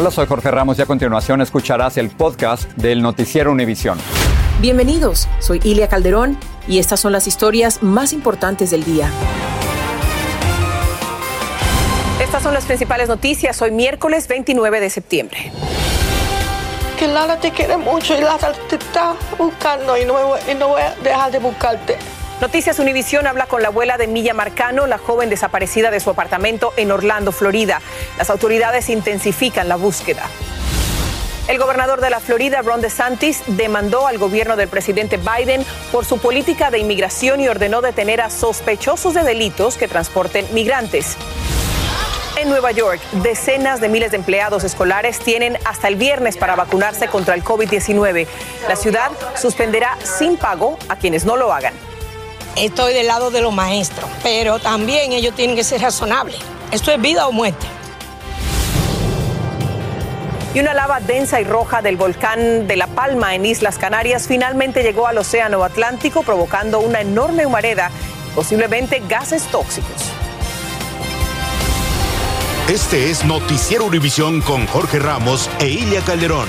Hola, soy Jorge Ramos y a continuación escucharás el podcast del Noticiero Univisión. Bienvenidos, soy Ilia Calderón y estas son las historias más importantes del día. Estas son las principales noticias hoy miércoles 29 de septiembre. Que Lara te quiere mucho y Lara te está buscando y no, voy, y no voy a dejar de buscarte. Noticias Univisión habla con la abuela de Milla Marcano, la joven desaparecida de su apartamento en Orlando, Florida. Las autoridades intensifican la búsqueda. El gobernador de la Florida, Ron DeSantis, demandó al gobierno del presidente Biden por su política de inmigración y ordenó detener a sospechosos de delitos que transporten migrantes. En Nueva York, decenas de miles de empleados escolares tienen hasta el viernes para vacunarse contra el COVID-19. La ciudad suspenderá sin pago a quienes no lo hagan. Estoy del lado de los maestros, pero también ellos tienen que ser razonables. Esto es vida o muerte. Y una lava densa y roja del volcán de La Palma en Islas Canarias finalmente llegó al Océano Atlántico provocando una enorme humareda y posiblemente gases tóxicos. Este es Noticiero Univisión con Jorge Ramos e Ilia Calderón.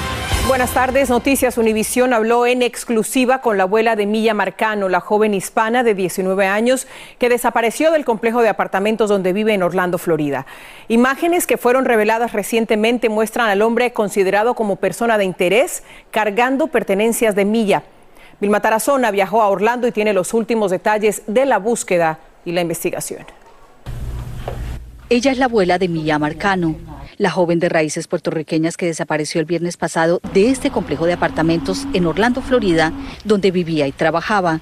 Buenas tardes. Noticias Univisión habló en exclusiva con la abuela de Milla Marcano, la joven hispana de 19 años que desapareció del complejo de apartamentos donde vive en Orlando, Florida. Imágenes que fueron reveladas recientemente muestran al hombre considerado como persona de interés cargando pertenencias de Milla. Vilma Tarazona viajó a Orlando y tiene los últimos detalles de la búsqueda y la investigación. Ella es la abuela de Milla Marcano, la joven de raíces puertorriqueñas que desapareció el viernes pasado de este complejo de apartamentos en Orlando, Florida, donde vivía y trabajaba.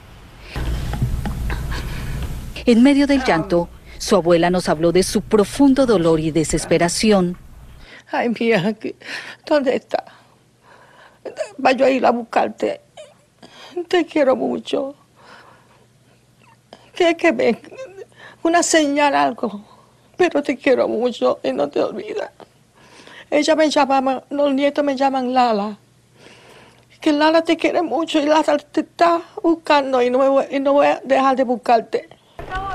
En medio del llanto, su abuela nos habló de su profundo dolor y desesperación. Ay, mía, ¿dónde está? Vaya a ir a buscarte. Te quiero mucho. Que, que me, una señal, algo pero te quiero mucho y no te olvidas. Ella me llama, los nietos me llaman Lala. Que Lala te quiere mucho y Lala te está buscando y no, me voy, y no voy a dejar de buscarte.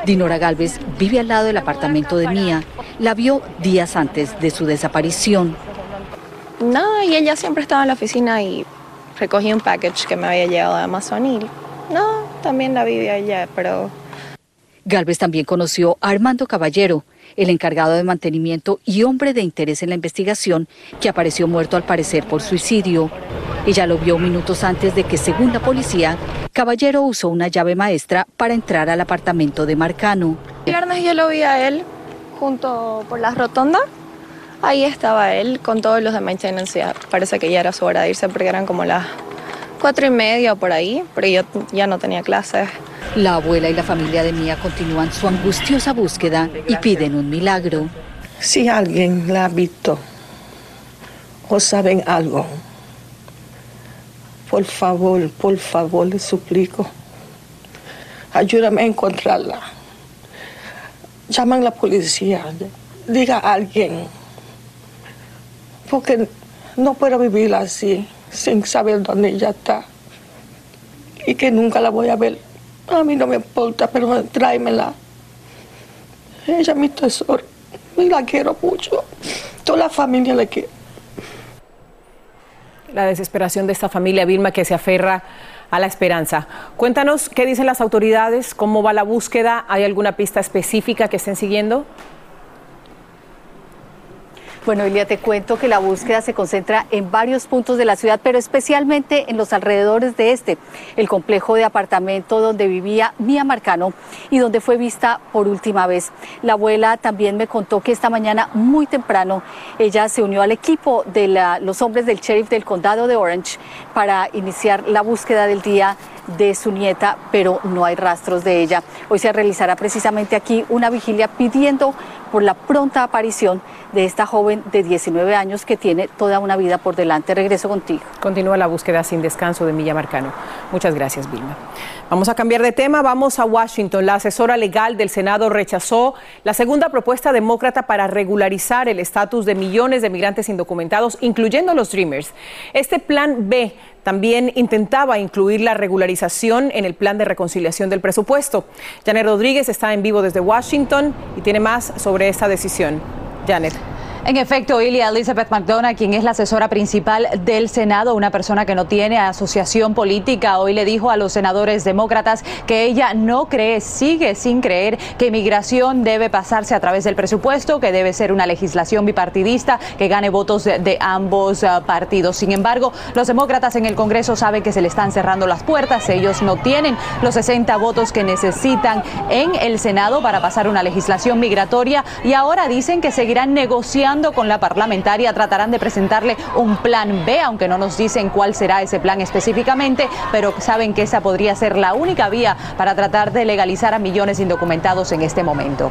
Dinora Galvez vive al lado del apartamento de Mía. La vio días antes de su desaparición. No, y ella siempre estaba en la oficina y recogí un package que me había llegado de Amazon y no, también la vivía allá, pero... Galvez también conoció a Armando Caballero, el encargado de mantenimiento y hombre de interés en la investigación, que apareció muerto al parecer por suicidio. Ella lo vio minutos antes de que, según la policía, Caballero usó una llave maestra para entrar al apartamento de Marcano. El viernes yo lo vi a él junto por la rotonda. Ahí estaba él con todos los de maintenance. Parece que ya era su hora de irse porque eran como las cuatro y media o por ahí, pero yo ya no tenía clases. La abuela y la familia de Mía continúan su angustiosa búsqueda y piden un milagro. Si alguien la ha visto o saben algo, por favor, por favor, les suplico, ayúdame a encontrarla. Llaman a la policía, diga a alguien, porque no puedo vivir así, sin saber dónde ella está y que nunca la voy a ver. A mí no me importa, pero tráemela. Ella es mi tesoro y la quiero mucho. Toda la familia la quiere. La desesperación de esta familia, Vilma, que se aferra a la esperanza. Cuéntanos qué dicen las autoridades, cómo va la búsqueda, ¿hay alguna pista específica que estén siguiendo? Bueno, Elia, te cuento que la búsqueda se concentra en varios puntos de la ciudad, pero especialmente en los alrededores de este, el complejo de apartamento donde vivía Mía Marcano y donde fue vista por última vez. La abuela también me contó que esta mañana muy temprano ella se unió al equipo de los hombres del sheriff del condado de Orange para iniciar la búsqueda del día de su nieta, pero no hay rastros de ella. Hoy se realizará precisamente aquí una vigilia pidiendo por la pronta aparición de esta joven de 19 años que tiene toda una vida por delante. Regreso contigo. Continúa la búsqueda sin descanso de Milla Marcano. Muchas gracias, Vilma. Vamos a cambiar de tema, vamos a Washington. La asesora legal del Senado rechazó la segunda propuesta demócrata para regularizar el estatus de millones de migrantes indocumentados, incluyendo los Dreamers. Este plan B también intentaba incluir la regularización en el plan de reconciliación del presupuesto. Janet Rodríguez está en vivo desde Washington y tiene más sobre esta decisión. Janet. En efecto, Ilia Elizabeth McDonough, quien es la asesora principal del Senado, una persona que no tiene asociación política, hoy le dijo a los senadores demócratas que ella no cree, sigue sin creer que inmigración debe pasarse a través del presupuesto, que debe ser una legislación bipartidista que gane votos de, ambos uh, partidos. Sin embargo, los demócratas en el Congreso saben que se le están cerrando las puertas. Ellos no tienen los 60 votos que necesitan en el Senado para pasar una legislación migratoria y ahora dicen que seguirán negociando con la parlamentaria, tratarán de presentarle un plan B, aunque no nos dicen cuál será ese plan específicamente, pero saben que esa podría ser la única vía para tratar de legalizar a millones indocumentados en este momento.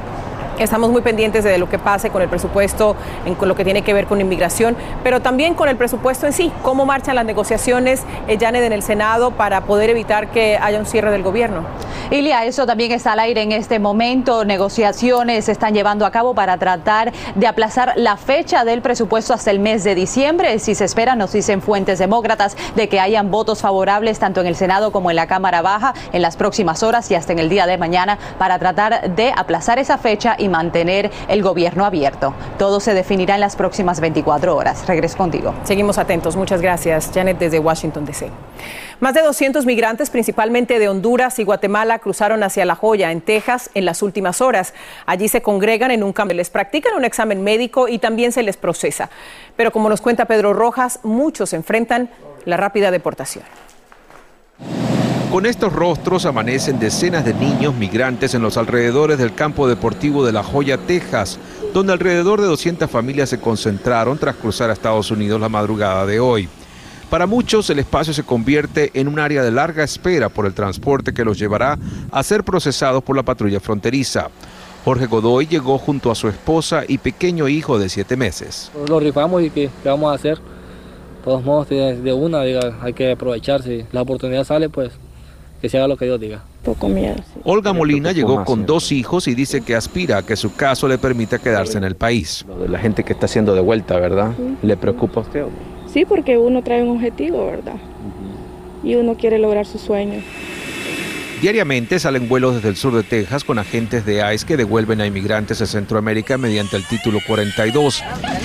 Estamos muy pendientes de lo que pase con el presupuesto, en lo que tiene que ver con inmigración, pero también con el presupuesto en sí. ¿Cómo marchan las negociaciones, eh, Janet, en el Senado para poder evitar que haya un cierre del gobierno? Ilia, eso también está al aire en este momento. Negociaciones se están llevando a cabo para tratar de aplazar la fecha del presupuesto hasta el mes de diciembre. Si se espera, nos dicen fuentes demócratas, de que hayan votos favorables tanto en el Senado como en la Cámara Baja en las próximas horas y hasta en el día de mañana para tratar de aplazar esa fecha y mantener el gobierno abierto. Todo se definirá en las próximas 24 horas. Regreso contigo. Seguimos atentos. Muchas gracias, Janet, desde Washington, D.C. Más de 200 migrantes, principalmente de Honduras y Guatemala, cruzaron hacia La Joya, en Texas, en las últimas horas. Allí se congregan en un campo, les practican un examen médico y también se les procesa. Pero como nos cuenta Pedro Rojas, muchos enfrentan la rápida deportación. Con estos rostros amanecen decenas de niños migrantes en los alrededores del campo deportivo de La Joya, Texas, donde alrededor de 200 familias se concentraron tras cruzar a Estados Unidos la madrugada de hoy. Para muchos el espacio se convierte en un área de larga espera por el transporte que los llevará a ser procesados por la patrulla fronteriza. Jorge Godoy llegó junto a su esposa y pequeño hijo de siete meses. Lo rifamos y qué, qué vamos a hacer. De todos modos, de, de una, diga, hay que aprovechar. Si la oportunidad sale, pues que se haga lo que Dios diga. Poco miedo. Sí. Olga Molina llegó con dos hijos y dice que aspira a que su caso le permita quedarse en el país. Lo de la gente que está siendo de vuelta, ¿verdad? ¿Le preocupa a usted? Sí, porque uno trae un objetivo, ¿verdad? Y uno quiere lograr su sueño. Diariamente salen vuelos desde el sur de Texas con agentes de ICE que devuelven a inmigrantes a Centroamérica mediante el título 42.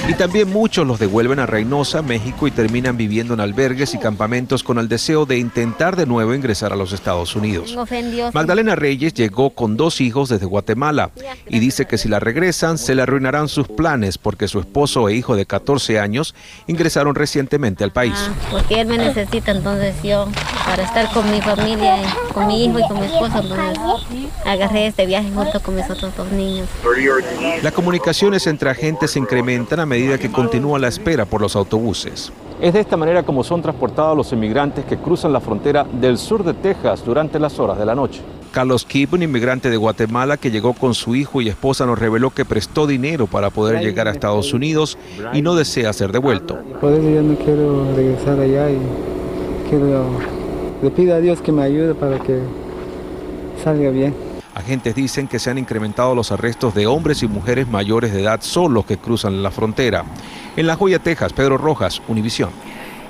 Y también muchos los devuelven a Reynosa, México y terminan viviendo en albergues y campamentos con el deseo de intentar de nuevo ingresar a los Estados Unidos. Magdalena Reyes llegó con dos hijos desde Guatemala y dice que si la regresan se le arruinarán sus planes porque su esposo e hijo de 14 años ingresaron recientemente al país. Ah, porque él me necesita entonces yo para estar con mi familia, con mi hijo y con mi esposa, entonces agarré este viaje junto con mis otros dos niños. Las comunicaciones entre agentes se incrementan a medida que continúa la espera por los autobuses. Es de esta manera como son transportados los inmigrantes que cruzan la frontera del sur de Texas durante las horas de la noche. Carlos Kip, un inmigrante de Guatemala que llegó con su hijo y esposa, nos reveló que prestó dinero para poder llegar a Estados Unidos y no desea ser devuelto. Por eso yo no quiero regresar allá y quiero, le pido a Dios que me ayude para que salga bien. Agentes dicen que se han incrementado los arrestos de hombres y mujeres mayores de edad solos que cruzan la frontera. En La Joya, Texas, Pedro Rojas, Univisión.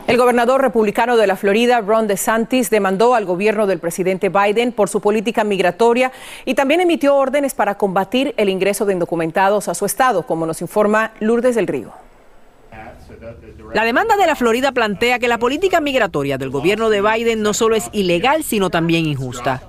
El gobernador republicano de la Florida, Ron DeSantis, demandó al gobierno del presidente Biden por su política migratoria y también emitió órdenes para combatir el ingreso de indocumentados a su estado, como nos informa Lourdes del Río. La demanda de la Florida plantea que la política migratoria del gobierno de Biden no solo es ilegal, sino también injusta.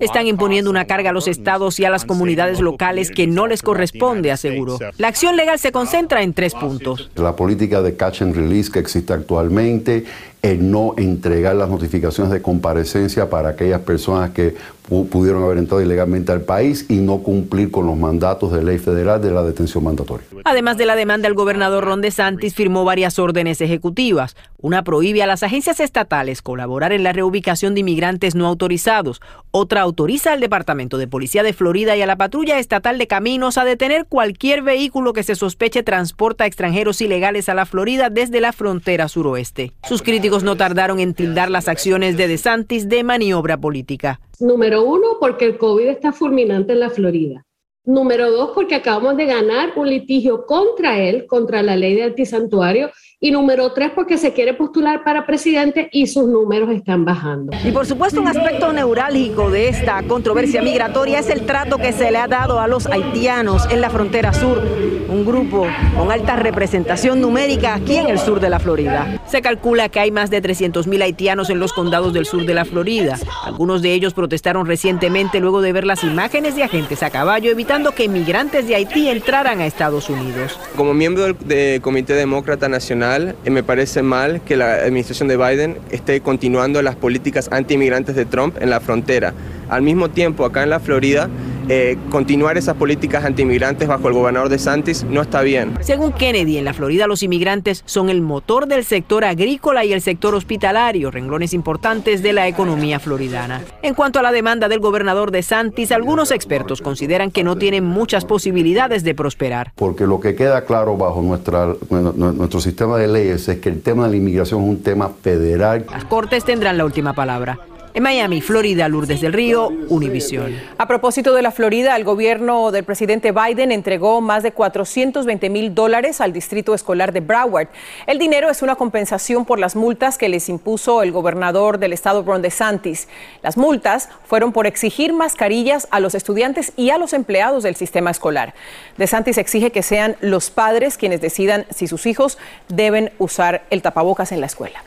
Están imponiendo una carga a los estados y a las comunidades locales que no les corresponde, aseguró. La acción legal se concentra en tres puntos. La política de catch and release que existe actualmente, el no entregar las notificaciones de comparecencia para aquellas personas que pudieron haber entrado ilegalmente al país y no cumplir con los mandatos de ley federal de la detención mandatoria. Además de la demanda, el gobernador Ron DeSantis firmó varias órdenes ejecutivas. Una prohíbe a las agencias estatales colaborar en la reubicación de inmigrantes no autorizados. Otra autoriza al Departamento de Policía de Florida y a la Patrulla Estatal de Caminos a detener cualquier vehículo que se sospeche transporta extranjeros ilegales a la Florida desde la frontera suroeste. Sus críticos no tardaron en tildar las acciones de DeSantis de maniobra política. Número uno, porque el COVID está fulminante en la Florida. Número dos, porque acabamos de ganar un litigio contra él, contra la ley de antisantuario, y número tres, porque se quiere postular para presidente y sus números están bajando. Y por supuesto, un aspecto neurálgico de esta controversia migratoria es el trato que se le ha dado a los haitianos en la frontera sur, un grupo con alta representación numérica aquí en el sur de la Florida. Se calcula que hay más de 300.000 haitianos en los condados del sur de la Florida. Algunos de ellos protestaron recientemente luego de ver las imágenes de agentes a caballo evitando que migrantes de Haití entraran a Estados Unidos. Como miembro del Comité Demócrata Nacional, eh, me parece mal que la administración de Biden esté continuando las políticas anti-inmigrantes de Trump en la frontera. Al mismo tiempo, acá en la Florida, eh, continuar esas políticas anti-inmigrantes bajo el gobernador de Santis no está bien. Según Kennedy, en la Florida los inmigrantes son el motor del sector agrícola y el sector hospitalario, renglones importantes de la economía floridana. En cuanto a la demanda del gobernador de Santis, algunos expertos consideran que no tienen muchas posibilidades de prosperar. Porque lo que queda claro bajo nuestra, nuestro sistema de leyes es que el tema de la inmigración es un tema federal. Las cortes tendrán la última palabra. En Miami, Florida, Lourdes del Río, Univisión. A propósito de la Florida, el gobierno del presidente Biden entregó más de 420 mil dólares al distrito escolar de Broward. El dinero es una compensación por las multas que les impuso el gobernador del estado, Ron DeSantis. Las multas fueron por exigir mascarillas a los estudiantes y a los empleados del sistema escolar. DeSantis exige que sean los padres quienes decidan si sus hijos deben usar el tapabocas en la escuela.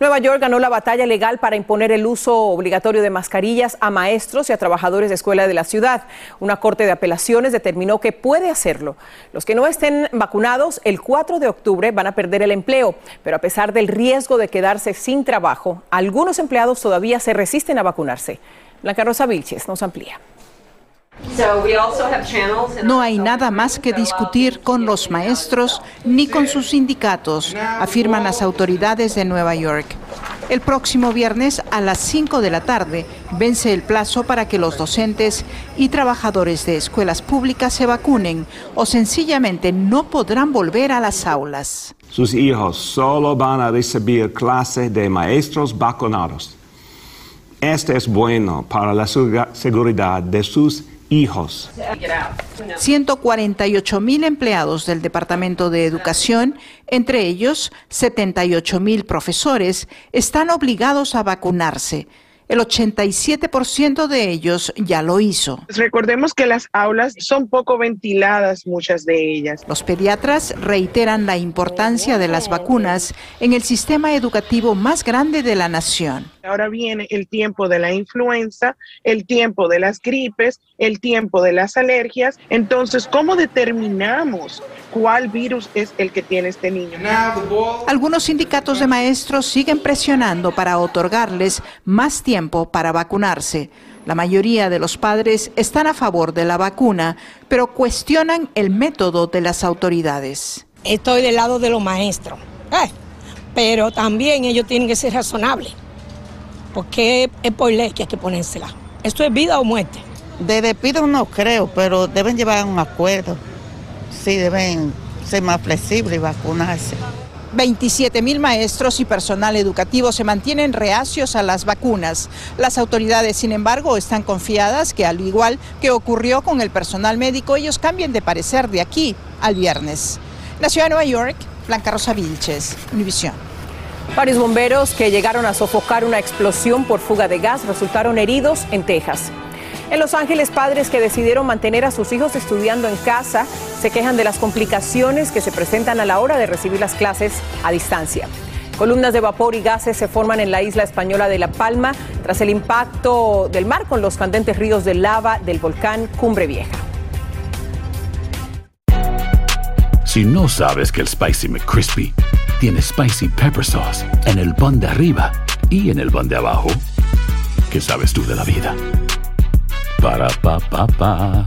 Nueva York ganó la batalla legal para imponer el uso obligatorio de mascarillas a maestros y a trabajadores de escuela de la ciudad. Una corte de apelaciones determinó que puede hacerlo. Los que no estén vacunados el 4 de octubre van a perder el empleo, pero a pesar del riesgo de quedarse sin trabajo, algunos empleados todavía se resisten a vacunarse. Blanca Rosa Vilches nos amplía. No hay nada más que discutir con los maestros ni con sus sindicatos, afirman las autoridades de Nueva York. El próximo viernes a las 5 de la tarde vence el plazo para que los docentes y trabajadores de escuelas públicas se vacunen o sencillamente no podrán volver a las aulas. Sus hijos solo van a recibir clases de maestros vacunados. Este es bueno para la seguridad de sus hijos. 148 mil empleados del Departamento de Educación, entre ellos 78 mil profesores, están obligados a vacunarse. El 87% de ellos ya lo hizo. Recordemos que las aulas son poco ventiladas, muchas de ellas. Los pediatras reiteran la importancia de las vacunas en el sistema educativo más grande de la nación. Ahora viene el tiempo de la influenza, el tiempo de las gripes, el tiempo de las alergias. Entonces, ¿cómo determinamos cuál virus es el que tiene este niño? Algunos sindicatos de maestros siguen presionando para otorgarles más tiempo para vacunarse. La mayoría de los padres están a favor de la vacuna, pero cuestionan el método de las autoridades. Estoy del lado de los maestros, eh, pero también ellos tienen que ser razonables porque es por ley que hay que ponérsela. ¿Esto es vida o muerte? De despido no creo, pero deben llevar un acuerdo. Sí, deben ser más flexibles y vacunarse. 27 mil maestros y personal educativo se mantienen reacios a las vacunas. Las autoridades, sin embargo, están confiadas que, al igual que ocurrió con el personal médico, ellos cambien de parecer de aquí al viernes. La ciudad de Nueva York, Blanca Rosa Vilches, Univisión. Varios bomberos que llegaron a sofocar una explosión por fuga de gas resultaron heridos en Texas. En Los Ángeles, padres que decidieron mantener a sus hijos estudiando en casa se quejan de las complicaciones que se presentan a la hora de recibir las clases a distancia. Columnas de vapor y gases se forman en la isla española de La Palma tras el impacto del mar con los candentes ríos de lava del volcán Cumbre Vieja. Si no sabes que el Spicy McCrispy tiene Spicy Pepper Sauce en el pan de arriba y en el pan de abajo. ¿Qué sabes tú de la vida? Para, pa, pa, pa.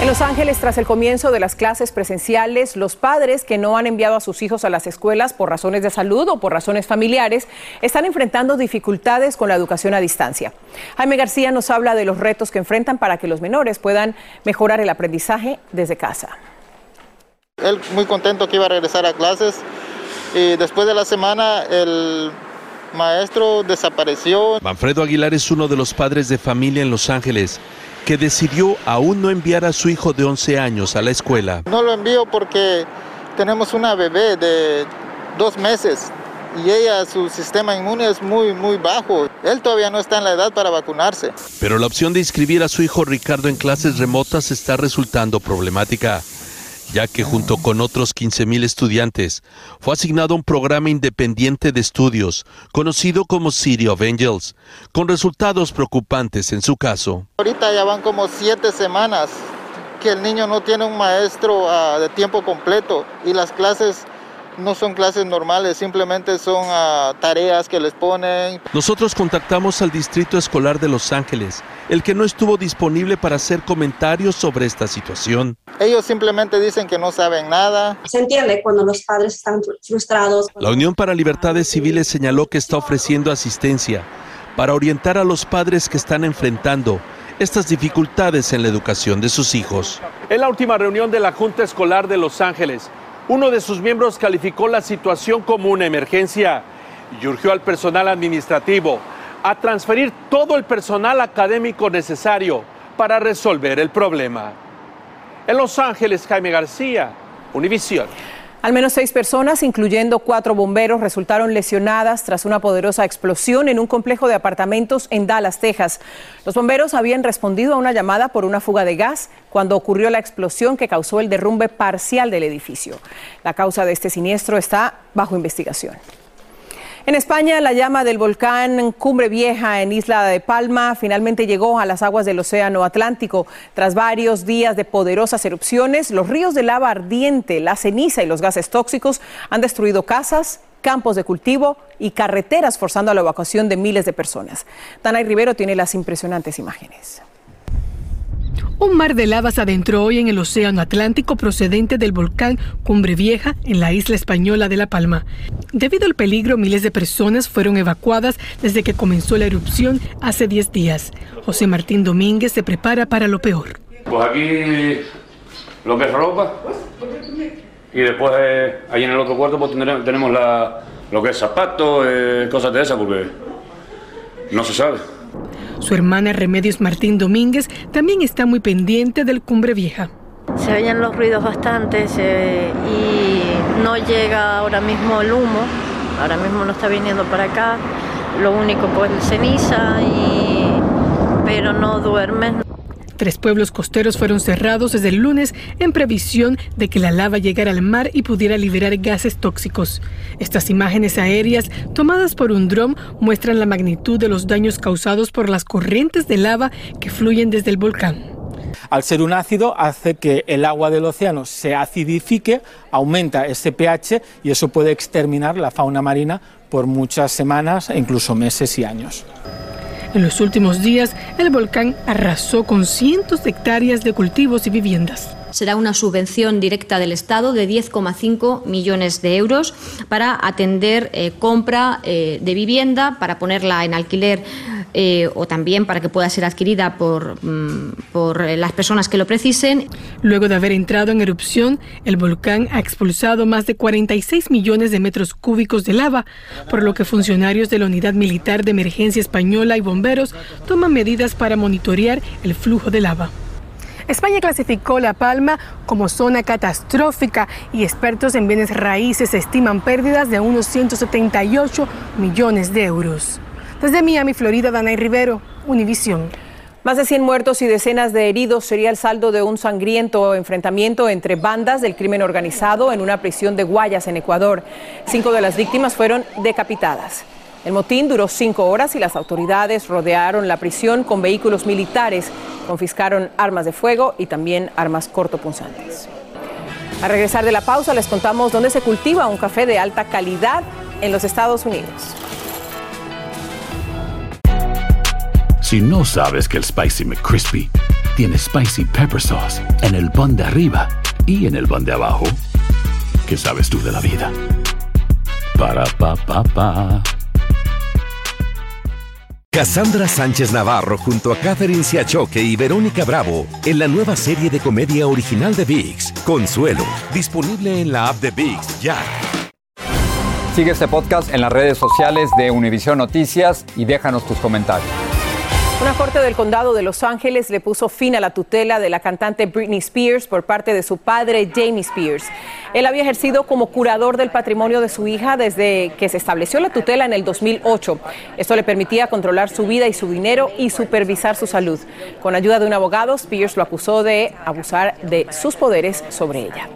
En Los Ángeles, tras el comienzo de las clases presenciales, los padres que no han enviado a sus hijos a las escuelas por razones de salud o por razones familiares están enfrentando dificultades con la educación a distancia. Jaime García nos habla de los retos que enfrentan para que los menores puedan mejorar el aprendizaje desde casa. Él muy contento que iba a regresar a clases y después de la semana el maestro desapareció. Manfredo Aguilar es uno de los padres de familia en Los Ángeles que decidió aún no enviar a su hijo de 11 años a la escuela. No lo envío porque tenemos una bebé de dos meses y ella, su sistema inmune es muy, muy bajo. Él todavía no está en la edad para vacunarse. Pero la opción de inscribir a su hijo Ricardo en clases remotas está resultando problemática ya que junto con otros 15.000 estudiantes fue asignado un programa independiente de estudios conocido como City of Angels, con resultados preocupantes en su caso. Ahorita ya van como siete semanas que el niño no tiene un maestro ah, de tiempo completo y las clases no son clases normales, simplemente son ah, tareas que les ponen. Nosotros contactamos al Distrito Escolar de Los Ángeles, el que no estuvo disponible para hacer comentarios sobre esta situación. Ellos simplemente dicen que no saben nada. Se entiende cuando los padres están frustrados. La Unión para Libertades Civiles señaló que está ofreciendo asistencia para orientar a los padres que están enfrentando estas dificultades en la educación de sus hijos. En la última reunión de la Junta Escolar de Los Ángeles, uno de sus miembros calificó la situación como una emergencia y urgió al personal administrativo a transferir todo el personal académico necesario para resolver el problema. En Los Ángeles, Jaime García, Univisión. Al menos seis personas, incluyendo cuatro bomberos, resultaron lesionadas tras una poderosa explosión en un complejo de apartamentos en Dallas, Texas. Los bomberos habían respondido a una llamada por una fuga de gas cuando ocurrió la explosión que causó el derrumbe parcial del edificio. La causa de este siniestro está bajo investigación. En España, la llama del volcán Cumbre Vieja en Isla de Palma finalmente llegó a las aguas del Océano Atlántico. Tras varios días de poderosas erupciones, los ríos de lava ardiente, la ceniza y los gases tóxicos han destruido casas, campos de cultivo y carreteras, forzando la evacuación de miles de personas. Danay Rivero tiene las impresionantes imágenes. Un mar de lava se adentró hoy en el Océano Atlántico procedente del volcán Cumbre Vieja en la isla española de La Palma. Debido al peligro, miles de personas fueron evacuadas desde que comenzó la erupción hace 10 días. José Martín Domínguez se prepara para lo peor. Pues aquí lo que es ropa y después eh, ahí en el otro cuarto pues tenemos la, lo que es zapatos, eh, cosas de esas porque no se sabe. Su hermana Remedios Martín Domínguez también está muy pendiente del Cumbre Vieja. Se oyen los ruidos bastantes y no llega ahora mismo el humo, ahora mismo no está viniendo para acá, lo único pues ceniza, pero no duermen. Tres pueblos costeros fueron cerrados desde el lunes en previsión de que la lava llegara al mar y pudiera liberar gases tóxicos. Estas imágenes aéreas tomadas por un dron muestran la magnitud de los daños causados por las corrientes de lava que fluyen desde el volcán. Al ser un ácido hace que el agua del océano se acidifique, aumenta ese pH y eso puede exterminar la fauna marina por muchas semanas e incluso meses y años. En los últimos días, el volcán arrasó con cientos de hectáreas de cultivos y viviendas. Será una subvención directa del Estado de 10,5 millones de euros para atender eh, compra eh, de vivienda, para ponerla en alquiler eh, o también para que pueda ser adquirida por, mm, por las personas que lo precisen. Luego de haber entrado en erupción, el volcán ha expulsado más de 46 millones de metros cúbicos de lava, por lo que funcionarios de la Unidad Militar de Emergencia Española y bomberos toman medidas para monitorear el flujo de lava. España clasificó La Palma como zona catastrófica y expertos en bienes raíces estiman pérdidas de unos 178 millones de euros. Desde Miami, Florida, Danay Rivero, Univisión. Más de 100 muertos y decenas de heridos sería el saldo de un sangriento enfrentamiento entre bandas del crimen organizado en una prisión de Guayas, en Ecuador. Cinco de las víctimas fueron decapitadas. El motín duró cinco horas y las autoridades rodearon la prisión con vehículos militares, confiscaron armas de fuego y también armas cortopunzantes. A regresar de la pausa les contamos dónde se cultiva un café de alta calidad en los Estados Unidos. Si no sabes que el Spicy McCrispy tiene Spicy Pepper Sauce en el pan de arriba y en el pan de abajo, ¿qué sabes tú de la vida? Para, pa, pa, pa. Cassandra Sánchez Navarro junto a Catherine Siachoque y Verónica Bravo en la nueva serie de comedia original de VIX, Consuelo, disponible en la app de VIX ya. Sigue este podcast en las redes sociales de Univision Noticias y déjanos tus comentarios. Una corte del condado de Los Ángeles le puso fin a la tutela de la cantante Britney Spears por parte de su padre Jamie Spears. Él había ejercido como curador del patrimonio de su hija desde que se estableció la tutela en el 2008. Esto le permitía controlar su vida y su dinero y supervisar su salud. Con ayuda de un abogado, Spears lo acusó de abusar de sus poderes sobre ella.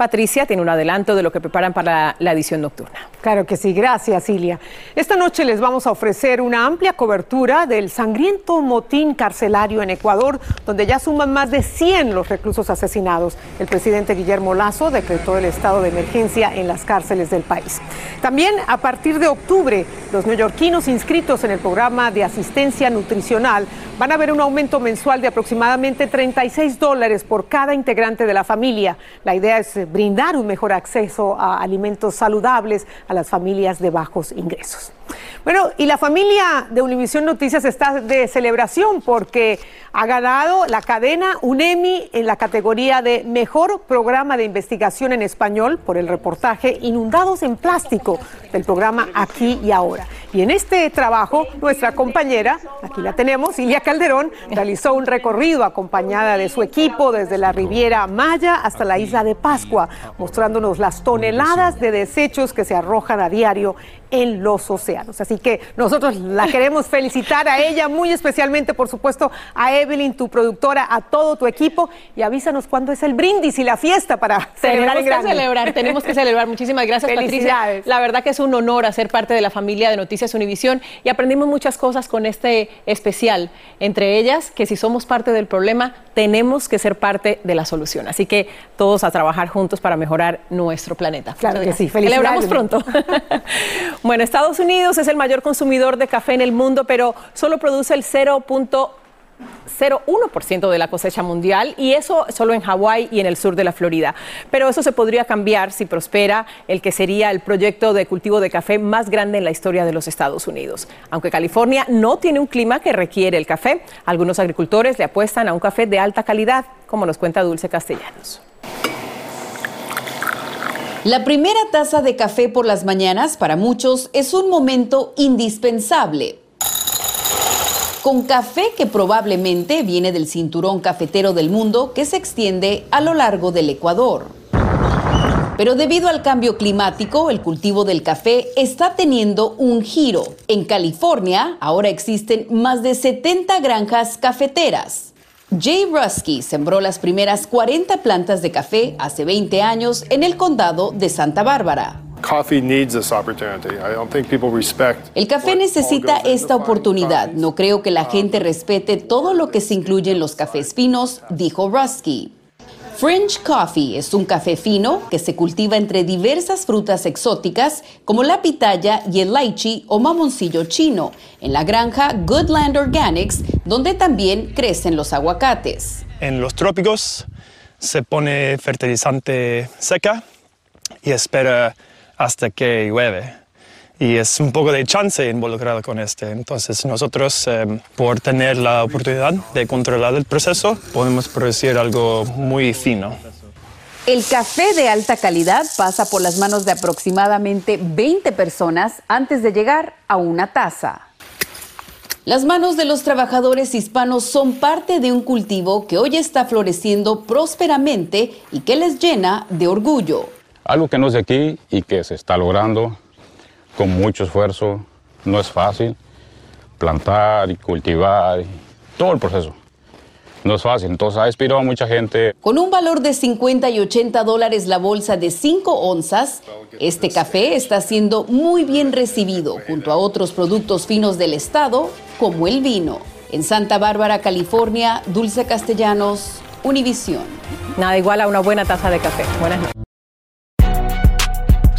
Patricia tiene un adelanto de lo que preparan para la edición nocturna. Claro que sí, gracias Silvia. Esta noche les vamos a ofrecer una amplia cobertura del sangriento motín carcelario en Ecuador, donde ya suman más de 100 los reclusos asesinados. El presidente Guillermo Lazo decretó el estado de emergencia en las cárceles del país. También a partir de octubre, los neoyorquinos inscritos en el programa de asistencia nutricional van a ver un aumento mensual de aproximadamente 36 dólares por cada integrante de la familia. La idea es brindar un mejor acceso a alimentos saludables a las familias de bajos ingresos. Bueno, y la familia de Univisión Noticias está de celebración porque ha ganado la cadena UNEMI en la categoría de Mejor Programa de Investigación en Español por el reportaje Inundados en Plástico del programa Aquí y Ahora. Y en este trabajo, nuestra compañera, aquí la tenemos, Ilia Calderón, realizó un recorrido acompañada de su equipo desde la Riviera Maya hasta la isla de Pascua, mostrándonos las toneladas de desechos que se arrojan a diario en los océanos. Así que nosotros la queremos felicitar a ella, muy especialmente, por supuesto, a Evelyn, tu productora, a todo tu equipo, y avísanos cuándo es el brindis y la fiesta para celebrar Tenemos que celebrar, tenemos que celebrar. Muchísimas gracias, Patricia. La verdad que es un honor ser parte de la familia de Noticias Univisión y aprendimos muchas cosas con este especial, entre ellas que si somos parte del problema, tenemos que ser parte de la solución. Así que todos a trabajar juntos para mejorar nuestro planeta. Claro que sí, Celebramos pronto. bueno, Estados Unidos es el mayor consumidor de café en el mundo, pero solo produce el 0.01% de la cosecha mundial y eso solo en Hawái y en el sur de la Florida. Pero eso se podría cambiar si prospera el que sería el proyecto de cultivo de café más grande en la historia de los Estados Unidos. Aunque California no tiene un clima que requiere el café, algunos agricultores le apuestan a un café de alta calidad, como nos cuenta Dulce Castellanos. La primera taza de café por las mañanas para muchos es un momento indispensable. Con café que probablemente viene del cinturón cafetero del mundo que se extiende a lo largo del Ecuador. Pero debido al cambio climático, el cultivo del café está teniendo un giro. En California ahora existen más de 70 granjas cafeteras. Jay Rusky sembró las primeras 40 plantas de café hace 20 años en el condado de Santa Bárbara. El café necesita esta oportunidad. No creo que la gente respete todo lo que se incluye en los cafés finos, dijo Rusky. French Coffee es un café fino que se cultiva entre diversas frutas exóticas como la pitaya y el lychee o mamoncillo chino en la granja Goodland Organics, donde también crecen los aguacates. En los trópicos se pone fertilizante seca y espera hasta que llueve y es un poco de chance involucrado con este. Entonces nosotros, eh, por tener la oportunidad de controlar el proceso, podemos producir algo muy fino. El café de alta calidad pasa por las manos de aproximadamente 20 personas antes de llegar a una taza. Las manos de los trabajadores hispanos son parte de un cultivo que hoy está floreciendo prósperamente y que les llena de orgullo. Algo que no es de aquí y que se está logrando con mucho esfuerzo. No es fácil plantar y cultivar todo el proceso. No es fácil, entonces ha inspirado a mucha gente. Con un valor de 50 y 80 dólares la bolsa de 5 onzas, este café está siendo muy bien recibido junto a otros productos finos del estado, como el vino. En Santa Bárbara, California, Dulce Castellanos, Univisión. Nada igual a una buena taza de café. Buenas noches.